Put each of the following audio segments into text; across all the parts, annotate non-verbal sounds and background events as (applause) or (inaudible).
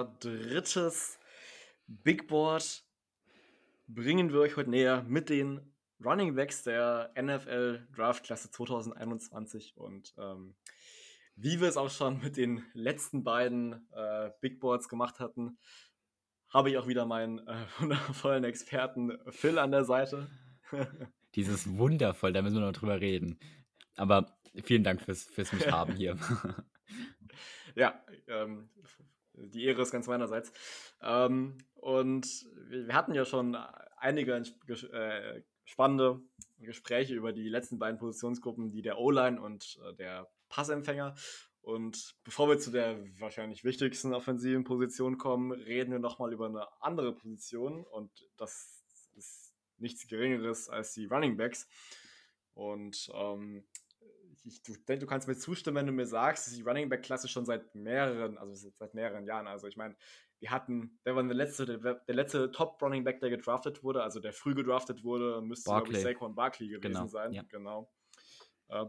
unser drittes Big Board bringen wir euch heute näher mit den Running Backs der NFL Draft Klasse 2021 und ähm, wie wir es auch schon mit den letzten beiden äh, Big Boards gemacht hatten, habe ich auch wieder meinen äh, (laughs) wundervollen Experten Phil an der Seite. (laughs) Dieses wundervoll, da müssen wir noch drüber reden. Aber vielen Dank fürs, fürs mich haben hier. (laughs) ja, ähm, die Ehre ist ganz meinerseits. Ähm, und wir hatten ja schon einige äh, spannende Gespräche über die letzten beiden Positionsgruppen, die der O-Line und äh, der Passempfänger. Und bevor wir zu der wahrscheinlich wichtigsten offensiven Position kommen, reden wir nochmal über eine andere Position. Und das ist nichts Geringeres als die Running Backs. Und ähm, ich du, denke, du kannst mir zustimmen, wenn du mir sagst, dass die Running Back Klasse schon seit mehreren, also seit mehreren Jahren, also ich meine, wir hatten, wer war der letzte, der, der, letzte Top Running Back, der gedraftet wurde, also der früh gedraftet wurde, müsste glaube ich Saquon Barkley gewesen genau. sein. Ja. Genau. Äh,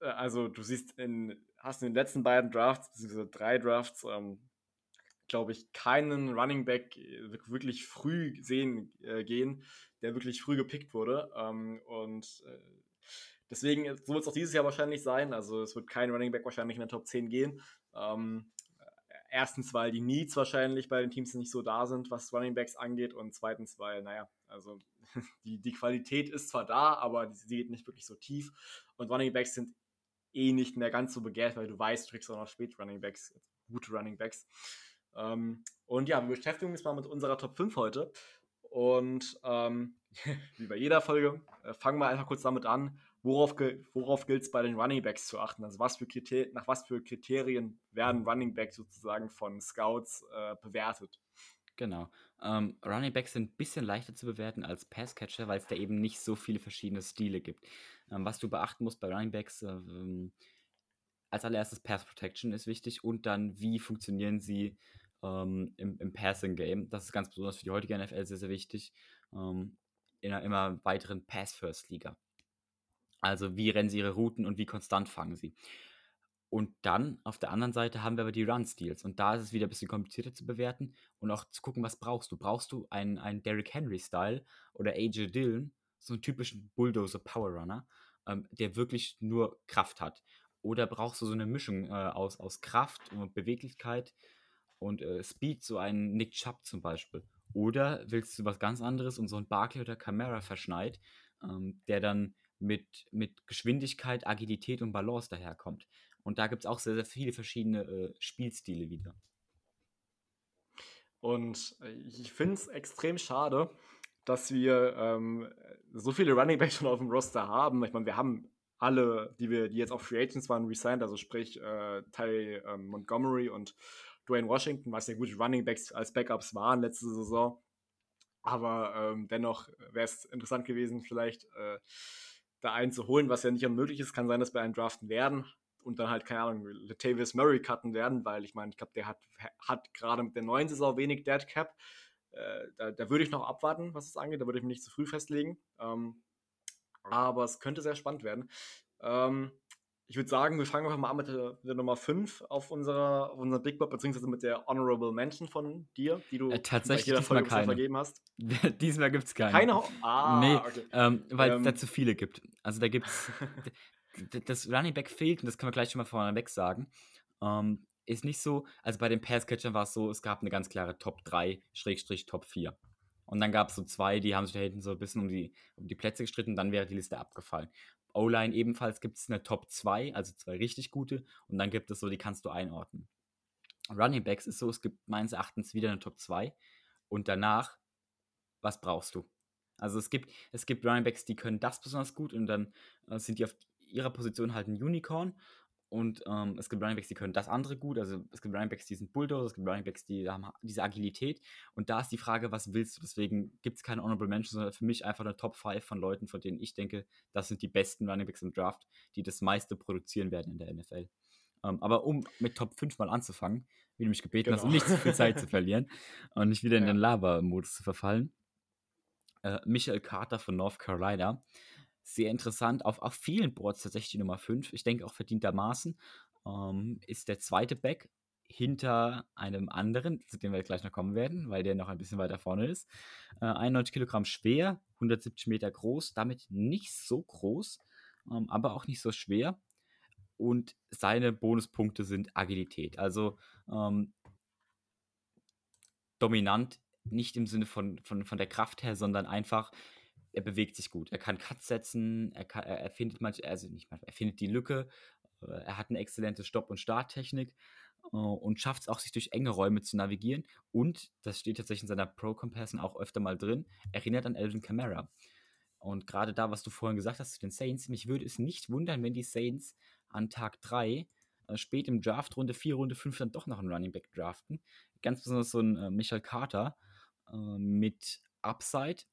also du siehst in, hast in den letzten beiden Drafts, beziehungsweise drei Drafts, ähm, glaube ich, keinen Running Back äh, wirklich früh sehen äh, gehen, der wirklich früh gepickt wurde. Ähm, und äh, deswegen, so wird es auch dieses Jahr wahrscheinlich sein. Also es wird kein Running Back wahrscheinlich in der Top 10 gehen. Ähm, erstens, weil die Needs wahrscheinlich bei den Teams nicht so da sind, was Running Backs angeht. Und zweitens, weil, naja, also (laughs) die, die Qualität ist zwar da, aber sie geht nicht wirklich so tief. Und Running Backs sind eh nicht mehr ganz so begehrt, weil du weißt, du kriegst auch noch spät Running Backs, gute Running Backs. Ähm, und ja, wir beschäftigen uns mal mit unserer Top 5 heute. Und ähm, (laughs) wie bei jeder Folge, äh, fangen wir einfach kurz damit an, worauf, worauf gilt es bei den Running Backs zu achten? Also was für nach was für Kriterien werden Running Backs sozusagen von Scouts äh, bewertet? Genau. Ähm, Running Backs sind ein bisschen leichter zu bewerten als Passcatcher, weil es da eben nicht so viele verschiedene Stile gibt. Ähm, was du beachten musst bei Running Backs, äh, als allererstes Pass Protection ist wichtig und dann, wie funktionieren sie ähm, im, im Passing Game. Das ist ganz besonders für die heutige NFL sehr, sehr wichtig. Ähm, in einer immer weiteren Pass-First-Liga. Also wie rennen sie ihre Routen und wie konstant fangen sie. Und dann auf der anderen Seite haben wir aber die Run-Steals. Und da ist es wieder ein bisschen komplizierter zu bewerten und auch zu gucken, was brauchst du. Brauchst du einen, einen Derrick Henry-Style oder AJ Dillon, so einen typischen Bulldozer-Power-Runner, ähm, der wirklich nur Kraft hat? Oder brauchst du so eine Mischung äh, aus, aus Kraft und Beweglichkeit und äh, Speed, so einen Nick Chubb zum Beispiel? Oder willst du was ganz anderes und so einen Barkley oder Camara verschneit, ähm, der dann mit, mit Geschwindigkeit, Agilität und Balance daherkommt. Und da gibt es auch sehr, sehr viele verschiedene äh, Spielstile wieder. Und äh, ich finde es extrem schade, dass wir ähm, so viele Running Backs schon auf dem Roster haben. Ich meine, wir haben alle, die wir, die jetzt auch Free Agents waren, resigned, also sprich äh, Ty ähm, Montgomery und Dwayne Washington, was ja gute Running Backs als Backups waren letzte Saison. Aber ähm, dennoch wäre es interessant gewesen, vielleicht äh, da einen zu holen, was ja nicht unmöglich ist. Kann sein, dass wir einen draften werden und dann halt, keine Ahnung, Latavius Murray cutten werden, weil ich meine, ich glaube, der hat, hat gerade mit der neuen Saison wenig Dead Cap. Äh, da, da würde ich noch abwarten, was es angeht. Da würde ich mich nicht zu früh festlegen. Ähm, aber es könnte sehr spannend werden. Ähm, ich würde sagen, wir fangen einfach mal an mit der, mit der Nummer 5 auf unserer, auf unserer Big Board, beziehungsweise mit der Honorable Mention von dir, die du äh, tatsächlich bei jeder Folge keine. vergeben hast. (laughs) diesmal gibt es keine. Keine? Ho ah, nee, okay. ähm, weil es ähm. da zu viele gibt. Also da gibt es, (laughs) das Running Back fehlt, und das können wir gleich schon mal vorneweg sagen, ähm, ist nicht so, also bei den Passcatchern war es so, es gab eine ganz klare Top 3, Schrägstrich Top 4. Und dann gab es so zwei, die haben sich da hinten so ein bisschen um die, um die Plätze gestritten, dann wäre die Liste abgefallen. O-Line ebenfalls gibt es eine Top 2, also zwei richtig gute, und dann gibt es so, die kannst du einordnen. Running Backs ist so, es gibt meines Erachtens wieder eine Top 2 und danach, was brauchst du? Also es gibt, es gibt Running Backs, die können das besonders gut und dann äh, sind die auf ihrer Position halt ein Unicorn und ähm, es gibt Runningbacks, die können das andere gut. Also es gibt Runningbacks, die sind Bulldozer, es gibt Runningbacks, die haben diese Agilität. Und da ist die Frage, was willst du? Deswegen gibt es keine Honorable Mentions, sondern für mich einfach eine Top 5 von Leuten, von denen ich denke, das sind die besten Runningbacks im Draft, die das meiste produzieren werden in der NFL. Ähm, aber um mit Top 5 mal anzufangen, wie du mich gebeten genau. hast, um nicht zu viel Zeit zu (laughs) verlieren und nicht wieder in ja. den Lava-Modus zu verfallen. Äh, Michael Carter von North Carolina sehr interessant. Auf, auf vielen Boards tatsächlich die Nummer 5. Ich denke auch verdientermaßen. Ähm, ist der zweite Back. hinter einem anderen, zu dem wir gleich noch kommen werden, weil der noch ein bisschen weiter vorne ist. Äh, 91 Kilogramm schwer, 170 Meter groß, damit nicht so groß, ähm, aber auch nicht so schwer. Und seine Bonuspunkte sind Agilität. Also ähm, dominant, nicht im Sinne von, von, von der Kraft her, sondern einfach, er bewegt sich gut. Er kann Cuts setzen, er, kann, er, findet manch, also nicht manchmal, er findet die Lücke, äh, er hat eine exzellente Stopp- und Starttechnik äh, und schafft es auch, sich durch enge Räume zu navigieren. Und, das steht tatsächlich in seiner Pro-Comparison auch öfter mal drin, erinnert an Elvin Kamara. Und gerade da, was du vorhin gesagt hast zu den Saints, mich würde es nicht wundern, wenn die Saints an Tag 3 äh, spät im Draft, Runde 4, Runde 5 dann doch noch einen Running Back draften. Ganz besonders so ein Michael Carter äh, mit Upside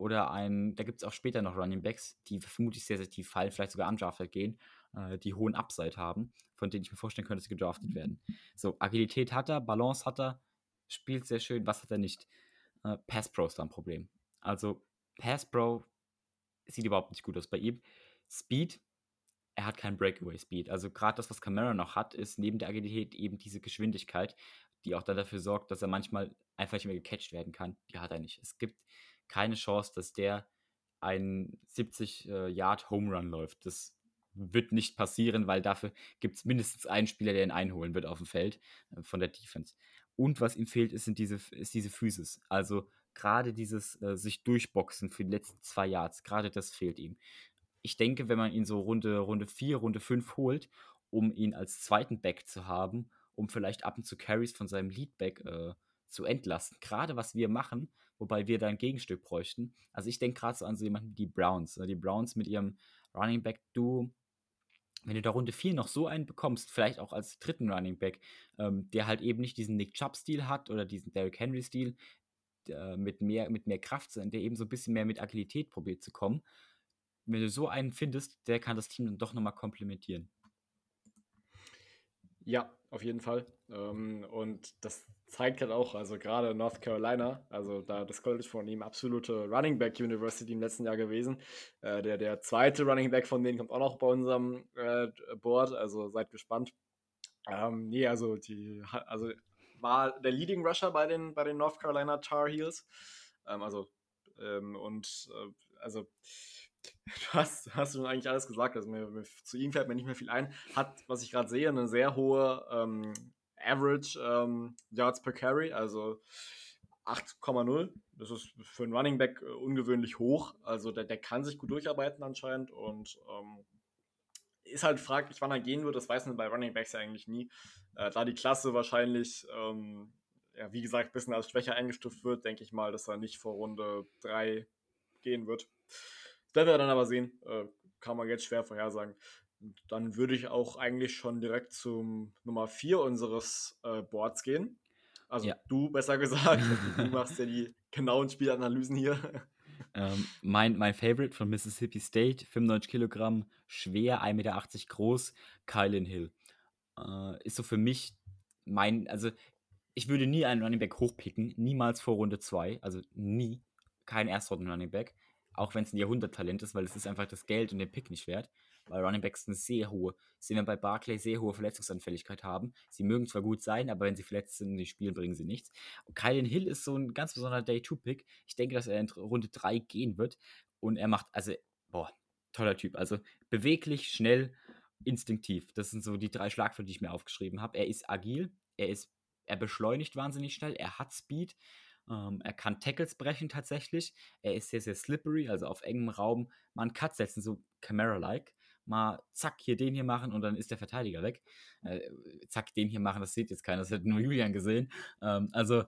oder ein, da gibt es auch später noch Running Backs, die vermutlich sehr, sehr tief fallen, vielleicht sogar am Draft gehen, äh, die hohen Upside haben, von denen ich mir vorstellen könnte, dass sie gedraftet werden. So, Agilität hat er, Balance hat er, spielt sehr schön, was hat er nicht? Äh, Pass Pro ist da ein Problem. Also Pass Pro sieht überhaupt nicht gut aus bei ihm. Speed, er hat keinen Breakaway Speed. Also gerade das, was Camara noch hat, ist neben der Agilität eben diese Geschwindigkeit, die auch dann dafür sorgt, dass er manchmal einfach nicht mehr gecatcht werden kann. Die hat er nicht. Es gibt keine Chance, dass der einen 70 äh, läuft. Das wird nicht passieren, weil dafür gibt es mindestens einen Spieler, der ihn einholen wird auf dem Feld äh, von der Defense. Und was ihm fehlt, ist, sind diese, ist diese Physis. Also gerade dieses äh, sich durchboxen für die letzten zwei Yards, gerade das fehlt ihm. Ich denke, wenn man ihn so Runde, Runde 4, Runde 5 holt, um ihn als zweiten Back zu haben, um vielleicht ab und zu Carries von seinem Leadback äh, zu entlasten. Gerade was wir machen, wobei wir da ein Gegenstück bräuchten. Also ich denke gerade so an so jemanden wie die Browns. Ne? Die Browns mit ihrem Running Back Duo. Wenn du da Runde 4 noch so einen bekommst, vielleicht auch als dritten Running Back, ähm, der halt eben nicht diesen Nick Chubb-Stil hat oder diesen Derrick Henry-Stil, mit mehr, mit mehr Kraft, der eben so ein bisschen mehr mit Agilität probiert zu kommen. Wenn du so einen findest, der kann das Team dann doch nochmal komplementieren. Ja, auf jeden Fall. Ähm, und das zeigt halt auch, also gerade North Carolina, also da das College von ihm absolute Running Back University im letzten Jahr gewesen. Äh, der, der zweite Running Back von denen kommt auch noch bei unserem äh, Board, also seid gespannt. Ähm, nee, also die, also war der Leading Rusher bei den, bei den North Carolina Tar Heels. Ähm, also, ähm, und äh, also (laughs) Du hast, hast du eigentlich alles gesagt. Also mir, mir, zu ihm fällt mir nicht mehr viel ein. Hat, was ich gerade sehe, eine sehr hohe ähm, Average ähm, Yards per Carry, also 8,0. Das ist für einen Running Back äh, ungewöhnlich hoch. Also der, der kann sich gut durcharbeiten anscheinend und ähm, ist halt fraglich, wann er gehen wird. Das weiß man bei Running Backs ja eigentlich nie. Äh, da die Klasse wahrscheinlich, ähm, ja, wie gesagt, ein bisschen als schwächer eingestuft wird, denke ich mal, dass er nicht vor Runde 3 gehen wird. Das werden wir dann aber sehen. Äh, kann man jetzt schwer vorhersagen. Dann würde ich auch eigentlich schon direkt zum Nummer 4 unseres äh, Boards gehen. Also ja. du, besser gesagt. du (laughs) machst ja die genauen Spielanalysen hier. Ähm, mein, mein Favorite von Mississippi State, 95 Kilogramm, schwer, 1,80 Meter groß, Kylan Hill. Äh, ist so für mich mein, also ich würde nie einen Running Back hochpicken, niemals vor Runde 2, also nie, kein Erstrunden Running Back auch wenn es ein Jahrhunderttalent ist, weil es ist einfach das Geld und den Pick nicht wert, weil Running Backs eine sehr hohe, sehen wir bei Barclay sehr hohe Verletzungsanfälligkeit haben. Sie mögen zwar gut sein, aber wenn sie verletzt sind in die Spielen, bringen sie nichts. Und Kylan Hill ist so ein ganz besonderer Day-2-Pick. Ich denke, dass er in Runde 3 gehen wird und er macht, also, boah, toller Typ. Also beweglich, schnell, instinktiv. Das sind so die drei Schlagwörter, die ich mir aufgeschrieben habe. Er ist agil, er ist, er beschleunigt wahnsinnig schnell, er hat Speed ähm, er kann Tackles brechen tatsächlich. Er ist sehr, sehr slippery, also auf engem Raum einen Cut setzen, so Camera-like. Mal zack, hier den hier machen und dann ist der Verteidiger weg. Äh, zack, den hier machen, das sieht jetzt keiner, das hat nur Julian gesehen. Ähm, also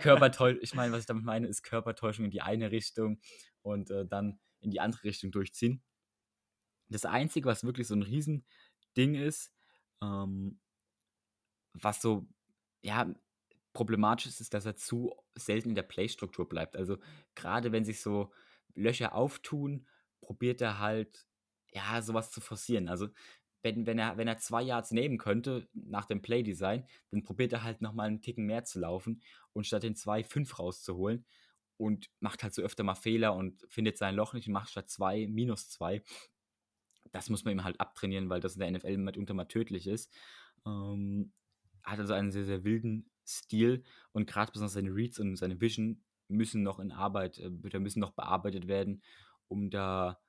Körpertäuschung, (laughs) ich meine, was ich damit meine, ist Körpertäuschung in die eine Richtung und äh, dann in die andere Richtung durchziehen. Das Einzige, was wirklich so ein Riesending ist, ähm, was so, ja, problematisch ist, ist, dass er zu selten in der Playstruktur bleibt. Also gerade wenn sich so Löcher auftun, probiert er halt, ja, sowas zu forcieren. Also wenn, wenn, er, wenn er zwei Yards nehmen könnte nach dem Playdesign, dann probiert er halt nochmal einen Ticken mehr zu laufen und statt den zwei fünf rauszuholen und macht halt so öfter mal Fehler und findet sein Loch nicht und macht statt zwei minus zwei. Das muss man ihm halt abtrainieren, weil das in der NFL mitunter mal tödlich ist. Ähm, hat also einen sehr, sehr wilden Stil und gerade besonders seine Reads und seine Vision müssen noch in Arbeit, äh, müssen noch bearbeitet werden, um da,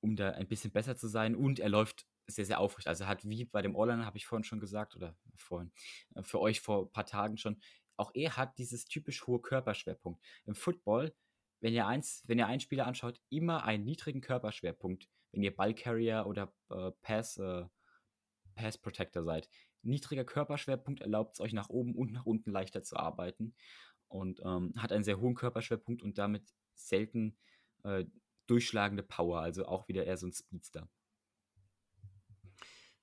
um da ein bisschen besser zu sein. Und er läuft sehr, sehr aufrecht. Also er hat wie bei dem Orlan, habe ich vorhin schon gesagt, oder vorhin, äh, für euch vor ein paar Tagen schon, auch er hat dieses typisch hohe Körperschwerpunkt. Im Football, wenn ihr, eins, wenn ihr einen Spieler anschaut, immer einen niedrigen Körperschwerpunkt, wenn ihr Ballcarrier oder äh, Pass, äh, Pass Protector seid. Niedriger Körperschwerpunkt erlaubt es euch nach oben und nach unten leichter zu arbeiten und ähm, hat einen sehr hohen Körperschwerpunkt und damit selten äh, durchschlagende Power, also auch wieder eher so ein Speedster.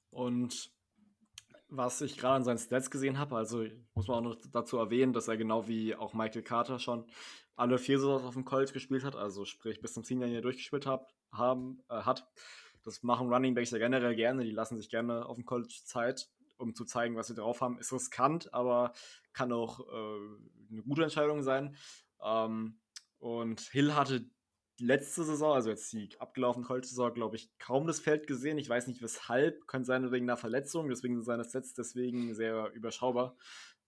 Und was ich gerade an seinen Stats gesehen habe, also muss man auch noch dazu erwähnen, dass er genau wie auch Michael Carter schon alle vier Saisons auf dem College gespielt hat, also sprich bis zum Senior hier durchgespielt hat, haben, äh, hat. Das machen Running Backs ja generell gerne, die lassen sich gerne auf dem College Zeit, um zu zeigen, was sie drauf haben. Ist riskant, aber kann auch äh, eine gute Entscheidung sein. Ähm, und Hill hatte letzte Saison, also jetzt die abgelaufene College-Saison, glaube ich, kaum das Feld gesehen. Ich weiß nicht weshalb, könnte sein wegen einer Verletzung, deswegen sind seine Sets deswegen sehr überschaubar.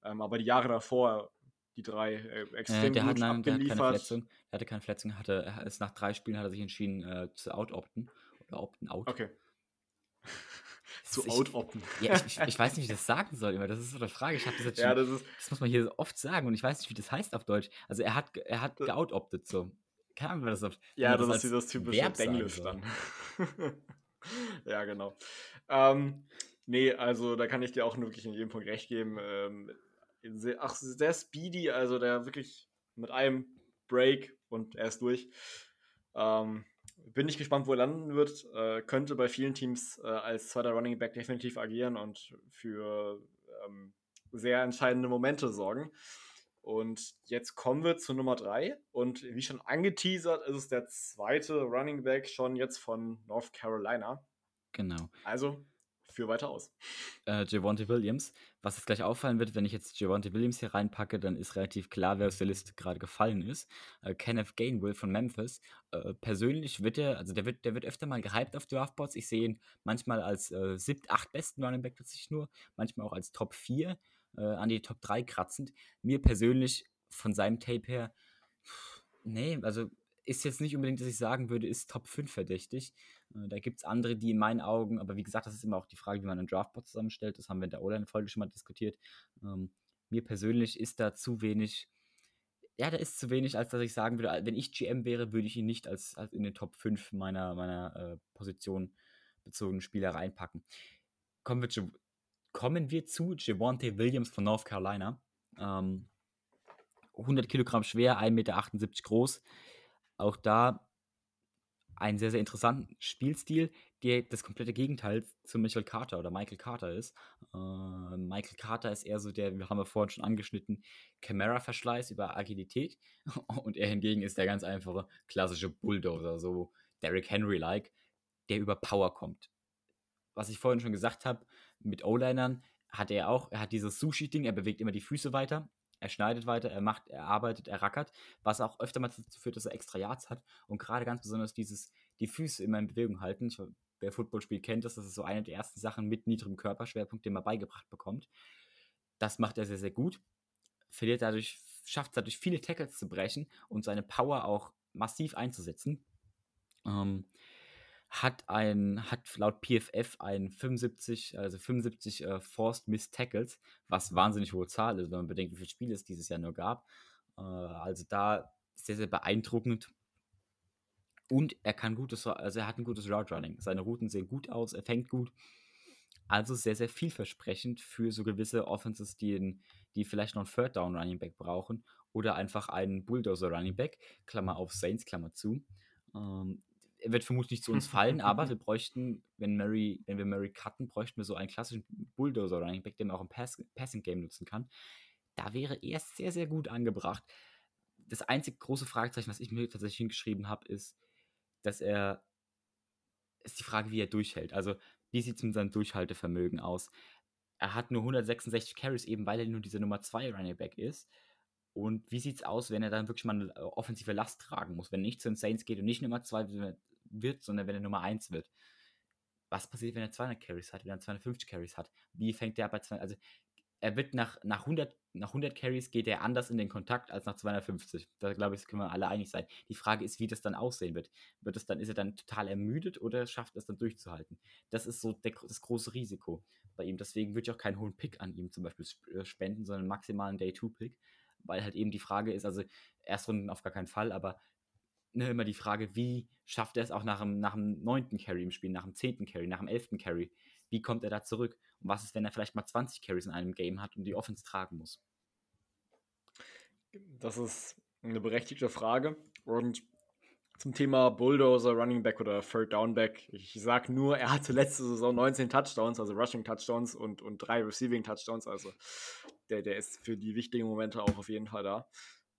Ähm, aber die Jahre davor, die drei äh, extrem äh, der gut hat, nein, abgeliefert. Der, hat keine Verletzung, der hatte keine Verletzung, hatte, er ist nach drei Spielen hat er sich entschieden äh, zu out-opten oder opten-out. Okay. (laughs) zu out-opten. Ja, ich, ich, ich, weiß nicht, wie ich das sagen soll immer. Das ist so eine Frage. Ich das jetzt schon, ja, das, ist, das muss man hier oft sagen und ich weiß nicht, wie das heißt auf Deutsch. Also er hat, er hat geout-optet so keine Ahnung, das auf. Ja, das, das ist dieses typische Denglisch dann. (laughs) ja, genau. Ähm, nee, also da kann ich dir auch wirklich in jedem Punkt recht geben. Ähm, sehr, ach, sehr speedy, also der wirklich mit einem Break und er ist durch. Ähm, bin ich gespannt, wo er landen wird. Äh, könnte bei vielen Teams äh, als zweiter Running Back definitiv agieren und für ähm, sehr entscheidende Momente sorgen. Und jetzt kommen wir zu Nummer 3. Und wie schon angeteasert, ist es der zweite Running Back schon jetzt von North Carolina. Genau. Also für weiter aus. Äh, Javonte Williams. Was jetzt gleich auffallen wird, wenn ich jetzt Javonte Williams hier reinpacke, dann ist relativ klar, wer aus der Liste gerade gefallen ist. Äh, Kenneth Gainwell von Memphis. Äh, persönlich wird er, also der wird, der wird öfter mal gehypt auf Draftboards. Ich sehe ihn manchmal als äh, siebt, acht besten Running Back tatsächlich nur, manchmal auch als Top 4 äh, an die Top 3 kratzend. Mir persönlich von seinem Tape her, nee, also ist jetzt nicht unbedingt, dass ich sagen würde, ist Top 5 verdächtig. Äh, da gibt es andere, die in meinen Augen, aber wie gesagt, das ist immer auch die Frage, wie man einen Draftbot zusammenstellt. Das haben wir in der O-Line-Folge schon mal diskutiert. Ähm, mir persönlich ist da zu wenig, ja, da ist zu wenig, als dass ich sagen würde, wenn ich GM wäre, würde ich ihn nicht als, als in den Top 5 meiner, meiner äh, Position bezogenen Spieler reinpacken. Kommen wir zu kommen wir zu Javonte Williams von North Carolina. Ähm, 100 Kilogramm schwer, 1,78 Meter groß. Auch da ein sehr, sehr interessanter Spielstil, der das komplette Gegenteil zu Michael Carter oder Michael Carter ist. Äh, Michael Carter ist eher so der, wir haben ja vorhin schon angeschnitten, Camera-Verschleiß über Agilität. (laughs) Und er hingegen ist der ganz einfache, klassische Bulldozer, so Derrick Henry-like, der über Power kommt. Was ich vorhin schon gesagt habe, mit O-Linern hat er auch, er hat dieses Sushi-Ding, er bewegt immer die Füße weiter, er schneidet weiter, er macht, er arbeitet, er rackert, was auch öfter mal dazu führt, dass er extra Yards hat und gerade ganz besonders dieses, die Füße immer in Bewegung halten. Ich, wer Football spielt, kennt das, das ist so eine der ersten Sachen mit niedrigem Körperschwerpunkt, den man beigebracht bekommt. Das macht er sehr, sehr gut. Verliert dadurch, schafft es dadurch viele Tackles zu brechen und seine Power auch massiv einzusetzen. Ähm, hat ein, hat laut PFF ein 75, also 75 äh, Forced Miss Tackles, was wahnsinnig hohe Zahl ist, wenn man bedenkt, wie viele Spiele es dieses Jahr nur gab. Äh, also da sehr, sehr beeindruckend. Und er kann gutes, also er hat ein gutes Route Running. Seine Routen sehen gut aus, er fängt gut. Also sehr, sehr vielversprechend für so gewisse Offenses, die, die vielleicht noch einen Third Down Running Back brauchen oder einfach einen Bulldozer Running Back, Klammer auf Saints, Klammer zu. Ähm, er wird vermutlich nicht zu uns fallen, aber wir bräuchten, wenn Mary, wenn wir Mary cutten, bräuchten wir so einen klassischen Bulldozer Running Back, den man auch im Pass Passing Game nutzen kann. Da wäre er sehr, sehr gut angebracht. Das einzige große Fragezeichen, was ich mir tatsächlich hingeschrieben habe, ist, dass er, ist die Frage, wie er durchhält. Also, wie sieht es mit seinem Durchhaltevermögen aus? Er hat nur 166 Carries, eben weil er nur diese Nummer 2 Running Back ist. Und wie sieht es aus, wenn er dann wirklich mal eine offensive Last tragen muss? Wenn er nicht zu den Saints geht und nicht Nummer 2 wird, sondern wenn er Nummer 1 wird. Was passiert, wenn er 200 Carries hat, wenn er 250 Carries hat? Wie fängt der bei 200? Also er wird nach, nach, 100, nach 100 Carries geht er anders in den Kontakt als nach 250. Da glaube ich, können wir alle einig sein. Die Frage ist, wie das dann aussehen wird. Wird es dann, ist er dann total ermüdet oder schafft er es dann durchzuhalten? Das ist so der, das große Risiko bei ihm. Deswegen würde ich auch keinen hohen Pick an ihm zum Beispiel äh, spenden, sondern maximalen Day-2-Pick, weil halt eben die Frage ist, also Erstrunden auf gar keinen Fall, aber ne, immer die Frage, wie schafft er es auch nach dem, nach dem 9. Carry im Spiel, nach dem 10. Carry, nach dem 11. Carry? Wie kommt er da zurück? Und was ist, wenn er vielleicht mal 20 Carries in einem Game hat und die Offense tragen muss? Das ist eine berechtigte Frage. Und zum Thema Bulldozer, Running Back oder Third Down Back. Ich sage nur, er hatte letzte Saison 19 Touchdowns, also Rushing Touchdowns und, und drei Receiving Touchdowns. Also der, der ist für die wichtigen Momente auch auf jeden Fall da.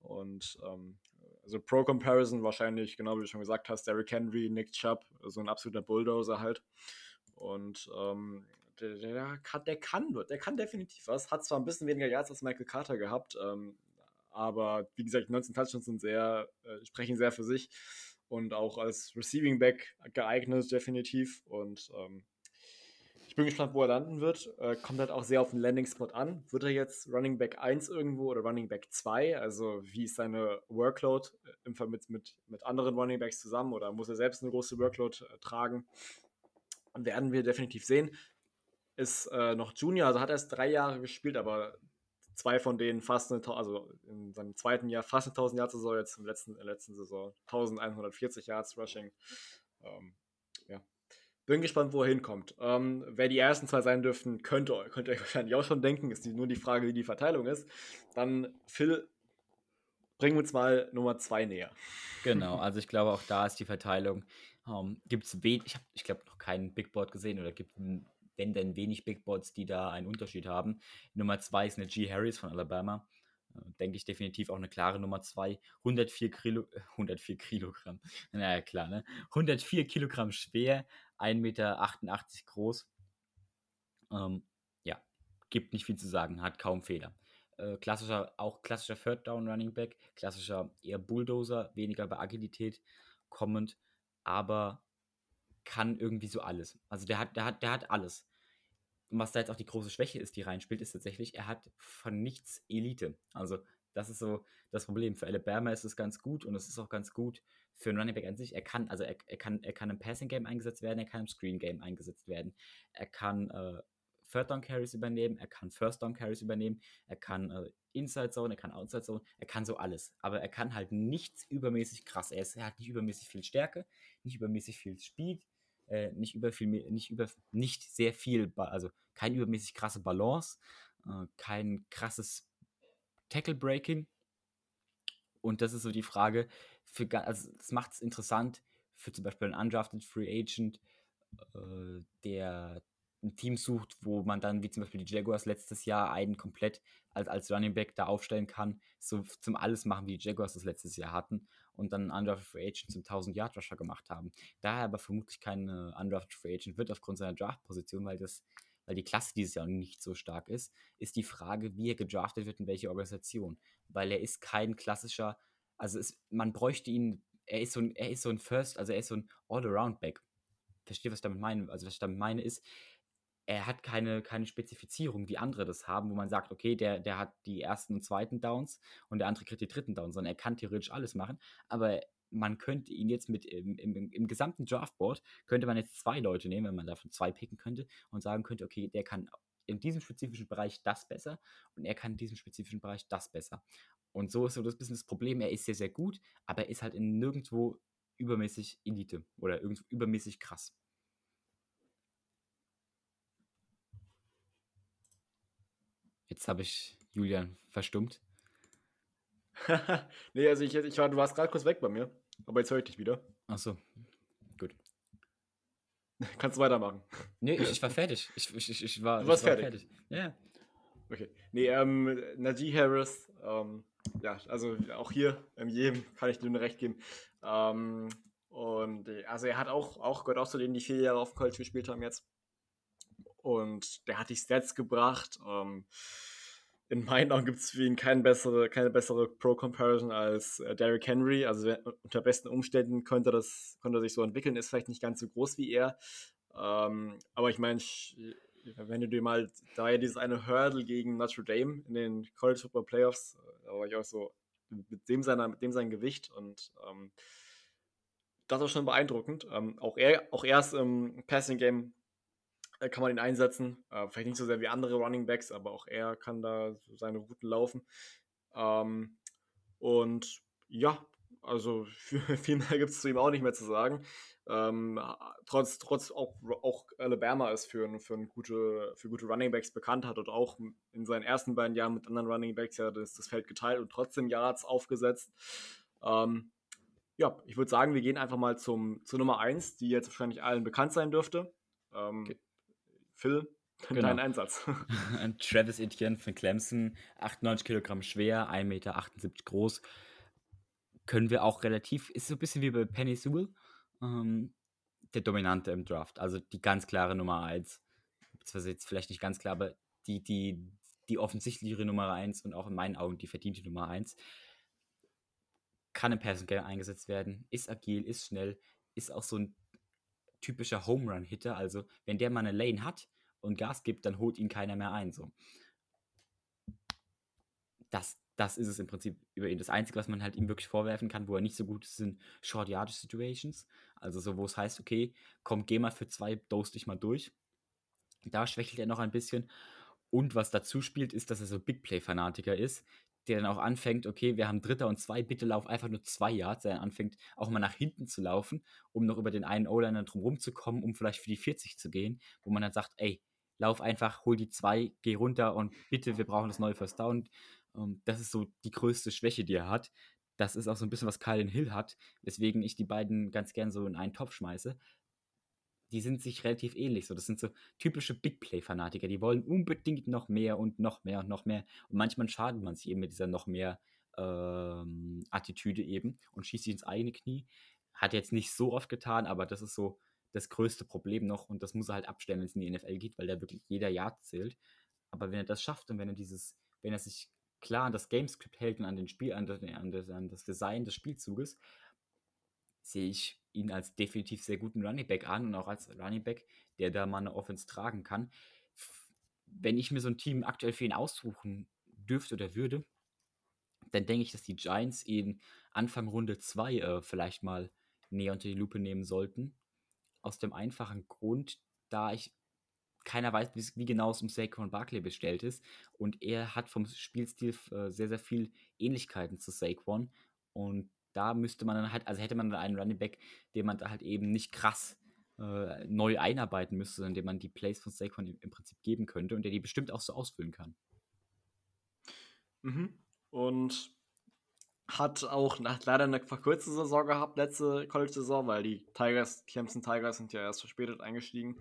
Und ähm, also Pro Comparison wahrscheinlich, genau wie du schon gesagt hast, Derrick Henry, Nick Chubb, so ein absoluter Bulldozer halt. Und ähm, der, der, kann, der kann, der kann definitiv was. Hat zwar ein bisschen weniger Yards als Michael Carter gehabt, ähm, aber wie gesagt, 19 Touchdowns sind sehr, äh, sprechen sehr für sich und auch als Receiving Back geeignet, definitiv. Und ähm, ich bin gespannt, wo er landen wird. Äh, kommt halt auch sehr auf den Landing-Spot an. Wird er jetzt Running Back 1 irgendwo oder Running Back 2? Also, wie ist seine Workload im Fall mit, mit, mit anderen Running Backs zusammen oder muss er selbst eine große Workload äh, tragen? werden wir definitiv sehen. Ist äh, noch Junior, also hat erst drei Jahre gespielt, aber zwei von denen fast eine, also in seinem zweiten Jahr fast eine 1000 Yards Saison, jetzt im letzten, in der letzten Saison 1140 Yards Rushing. Ähm. Bin gespannt, wo er hinkommt. Ähm, wer die ersten zwei sein dürften, könnt, könnt ihr euch wahrscheinlich auch schon denken. Ist die, nur die Frage, wie die Verteilung ist. Dann, Phil, bringen wir uns mal Nummer zwei näher. Genau, also ich glaube, auch da ist die Verteilung. Ähm, gibt es wenig, ich ich glaube, noch keinen Big Board gesehen oder gibt wenn denn wenig Big Boards, die da einen Unterschied haben. Nummer zwei ist eine G. Harris von Alabama. Äh, denke ich definitiv auch eine klare Nummer zwei. 104 Kilo, 104 Kilogramm. (laughs) Naja, klar, ne? 104 Kilogramm schwer, 1,88 Meter groß. Ähm, ja, gibt nicht viel zu sagen, hat kaum Fehler. Äh, klassischer, auch klassischer Third Down Running Back, klassischer eher Bulldozer, weniger bei Agilität kommend, aber kann irgendwie so alles. Also der hat, der hat, der hat alles. Und was da jetzt auch die große Schwäche ist, die reinspielt, ist tatsächlich, er hat von nichts Elite. Also das ist so das Problem. Für Alabama ist es ganz gut und es ist auch ganz gut für einen Running Back an sich. Er kann, also er, er kann, er kann im Passing Game eingesetzt werden, er kann im Screen Game eingesetzt werden. Er kann äh, Third Down Carries übernehmen, er kann First Down Carries übernehmen, er kann äh, Inside Zone, er kann Outside Zone, er kann so alles. Aber er kann halt nichts übermäßig krass. Er, ist, er hat nicht übermäßig viel Stärke, nicht übermäßig viel Speed, äh, nicht über viel, nicht über, nicht sehr viel, also kein übermäßig krasse Balance, äh, kein krasses Tackle Breaking. Und das ist so die Frage, für, also das macht es interessant für zum Beispiel einen undrafted Free Agent, äh, der ein Team sucht, wo man dann, wie zum Beispiel die Jaguars letztes Jahr, einen komplett als, als Running Back da aufstellen kann, so zum Alles machen, wie die Jaguars das letztes Jahr hatten und dann einen Undrafted Free Agent zum 1000 Yard Rusher gemacht haben. Daher aber vermutlich kein Undrafted Free Agent wird aufgrund seiner Draft-Position, weil das weil die Klasse dieses Jahr nicht so stark ist, ist die Frage, wie er gedraftet wird in welche Organisation. Weil er ist kein klassischer, also es, man bräuchte ihn, er ist so ein, er ist so ein First, also er ist so ein All-Around-Back. Verstehe, was ich damit meine? Also was ich damit meine ist, er hat keine, keine Spezifizierung, wie andere das haben, wo man sagt, okay, der, der hat die ersten und zweiten Downs und der andere kriegt die dritten Downs, sondern er kann theoretisch alles machen, aber man könnte ihn jetzt mit im, im, im gesamten Draftboard, könnte man jetzt zwei Leute nehmen, wenn man davon zwei picken könnte und sagen könnte, okay, der kann in diesem spezifischen Bereich das besser und er kann in diesem spezifischen Bereich das besser. Und so ist so das bisschen das Problem, er ist sehr, sehr gut, aber er ist halt in nirgendwo übermäßig Elite oder irgendwo übermäßig krass. Jetzt habe ich Julian verstummt. (laughs) nee, also ich, ich war, du warst gerade kurz weg bei mir, aber jetzt höre ich dich wieder. Ach so, gut. (laughs) Kannst du weitermachen. Nee, ich, ich war fertig. Ich, ich, ich, war, du warst war fertig. Ja. Okay. Nee, ähm, Najee Harris, ähm, ja, also auch hier, in jedem kann ich dir nur recht geben. Ähm, und also er hat auch, auch gehört auch zu denen, die vier Jahre auf College gespielt haben jetzt. Und der hat die Stats gebracht. Ähm, in meinen Augen gibt es für ihn keine bessere, keine bessere Pro-Comparison als äh, Derrick Henry. Also unter besten Umständen könnte, das, könnte er sich so entwickeln, ist vielleicht nicht ganz so groß wie er. Ähm, aber ich meine, wenn du dir mal, da ja dieses eine Hurdle gegen Notre Dame in den College Football Playoffs, äh, da war ich auch so, mit dem, seiner, mit dem sein Gewicht und ähm, das war schon beeindruckend. Ähm, auch er, auch erst im Passing Game kann man ihn einsetzen. Äh, vielleicht nicht so sehr wie andere Running Backs, aber auch er kann da seine Routen laufen. Ähm, und ja, also (laughs) viel mehr gibt es zu ihm auch nicht mehr zu sagen. Ähm, trotz, trotz auch, auch Alabama ist für, für, gute, für gute Running Backs bekannt hat und auch in seinen ersten beiden Jahren mit anderen Running Backs ja das, das Feld geteilt und trotzdem Yards aufgesetzt. Ähm, ja, ich würde sagen, wir gehen einfach mal zum, zur Nummer 1, die jetzt wahrscheinlich allen bekannt sein dürfte. Ähm, okay. Phil, genau. dein Einsatz. (laughs) Travis Etienne von Clemson, 98 Kilogramm schwer, 1,78 Meter groß. Können wir auch relativ, ist so ein bisschen wie bei Penny Sewell, ähm, der Dominante im Draft. Also die ganz klare Nummer 1. Beziehungsweise jetzt vielleicht nicht ganz klar, aber die, die, die offensichtlichere Nummer 1 und auch in meinen Augen die verdiente Nummer 1 kann im Passing Game eingesetzt werden, ist agil, ist schnell, ist auch so ein typischer Home Run Hitter. Also, wenn der mal eine Lane hat und Gas gibt, dann holt ihn keiner mehr ein. So. Das, das ist es im Prinzip über ihn. Das Einzige, was man halt ihm wirklich vorwerfen kann, wo er nicht so gut ist, sind Short Yardage Situations. Also, so, wo es heißt, okay, komm, geh mal für zwei, dose dich mal durch. Da schwächelt er noch ein bisschen. Und was dazu spielt, ist, dass er so Big Play-Fanatiker ist, der dann auch anfängt, okay, wir haben Dritter und zwei, bitte lauf einfach nur zwei Yards, der dann anfängt, auch mal nach hinten zu laufen, um noch über den einen O-Liner drumherum zu kommen, um vielleicht für die 40 zu gehen, wo man dann sagt, ey, lauf einfach, hol die zwei, geh runter und bitte, wir brauchen das neue First Down. Um, ähm, das ist so die größte Schwäche, die er hat. Das ist auch so ein bisschen, was Kylen Hill hat, weswegen ich die beiden ganz gern so in einen Topf schmeiße die sind sich relativ ähnlich. So, das sind so typische Big Play-Fanatiker. Die wollen unbedingt noch mehr und noch mehr und noch mehr. Und manchmal schadet man sich eben mit dieser noch mehr ähm, Attitüde eben und schießt sich ins eigene Knie. Hat jetzt nicht so oft getan, aber das ist so das größte Problem noch und das muss er halt abstellen, wenn es in die NFL geht, weil da wirklich jeder Yard zählt. Aber wenn er das schafft und wenn er dieses, wenn er sich klar an das Gamescript hält und an den Spiel, an das, an das, an das Design des Spielzuges, sehe ich ihn als definitiv sehr guten Running Back an und auch als Running Back, der da mal eine Offense tragen kann. Wenn ich mir so ein Team aktuell für ihn aussuchen dürfte oder würde, dann denke ich, dass die Giants ihn Anfang Runde 2 äh, vielleicht mal näher unter die Lupe nehmen sollten. Aus dem einfachen Grund, da ich keiner weiß, wie, genau es um Saquon Barkley bestellt ist. Und er hat vom Spielstil äh, sehr, sehr viel Ähnlichkeiten zu Saquon. Und da müsste man dann halt, also hätte man dann einen Running Back, den man da halt eben nicht krass äh, neu einarbeiten müsste, sondern dem man die Plays von Saquon im, im, Prinzip geben könnte und der die bestimmt auch so ausfüllen kann. Mhm. Und hat auch nach, leider eine verkürzte Saison gehabt, letzte College-Saison, weil die Tigers, Clemson Tigers sind ja erst verspätet eingestiegen.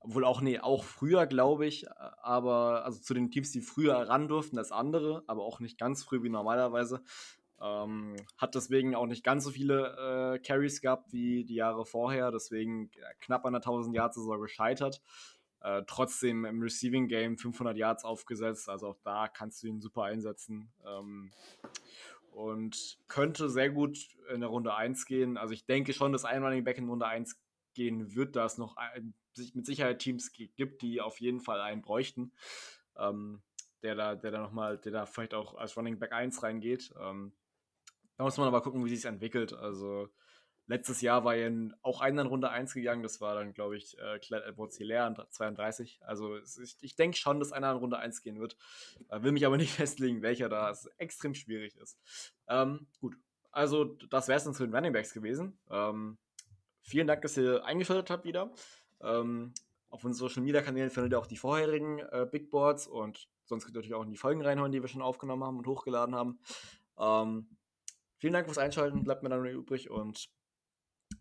Obwohl auch, nee, auch früher, glaube ich, aber also zu den Teams, die früher ran durften als andere, aber auch nicht ganz früh wie normalerweise. Ähm, hat deswegen auch nicht ganz so viele äh, Carries gehabt wie die Jahre vorher, deswegen knapp an der 1000 Yards Saison gescheitert. Äh, trotzdem im Receiving Game 500 Yards aufgesetzt, also auch da kannst du ihn super einsetzen. Ähm, und könnte sehr gut in der Runde 1 gehen. Also ich denke schon, dass ein Running Back in Runde 1 gehen wird, da es noch ein, mit Sicherheit Teams gibt, die auf jeden Fall einen bräuchten. Ähm, der da, der da nochmal, der da vielleicht auch als Running Back 1 reingeht. Ähm, da muss man aber gucken, wie sich entwickelt. Also letztes Jahr war ja auch einer in Runde 1 gegangen. Das war dann, glaube ich, äh, Clyde Edwards Hilaire 32. Also ich, ich denke schon, dass einer in Runde 1 gehen wird. Äh, will mich aber (laughs) nicht festlegen, welcher da ist. extrem schwierig ist. Ähm, gut. Also das wäre es dann zu den Running Backs gewesen. Ähm, vielen Dank, dass ihr eingeschaltet habt wieder. Ähm, auf unseren Social Media Kanälen findet ihr auch die vorherigen äh, Big Boards und sonst könnt ihr natürlich auch in die Folgen reinholen, die wir schon aufgenommen haben und hochgeladen haben. Ähm, Vielen Dank fürs Einschalten, bleibt mir dann nur übrig und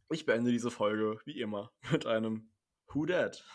ich beende diese Folge wie immer mit einem Who Dat?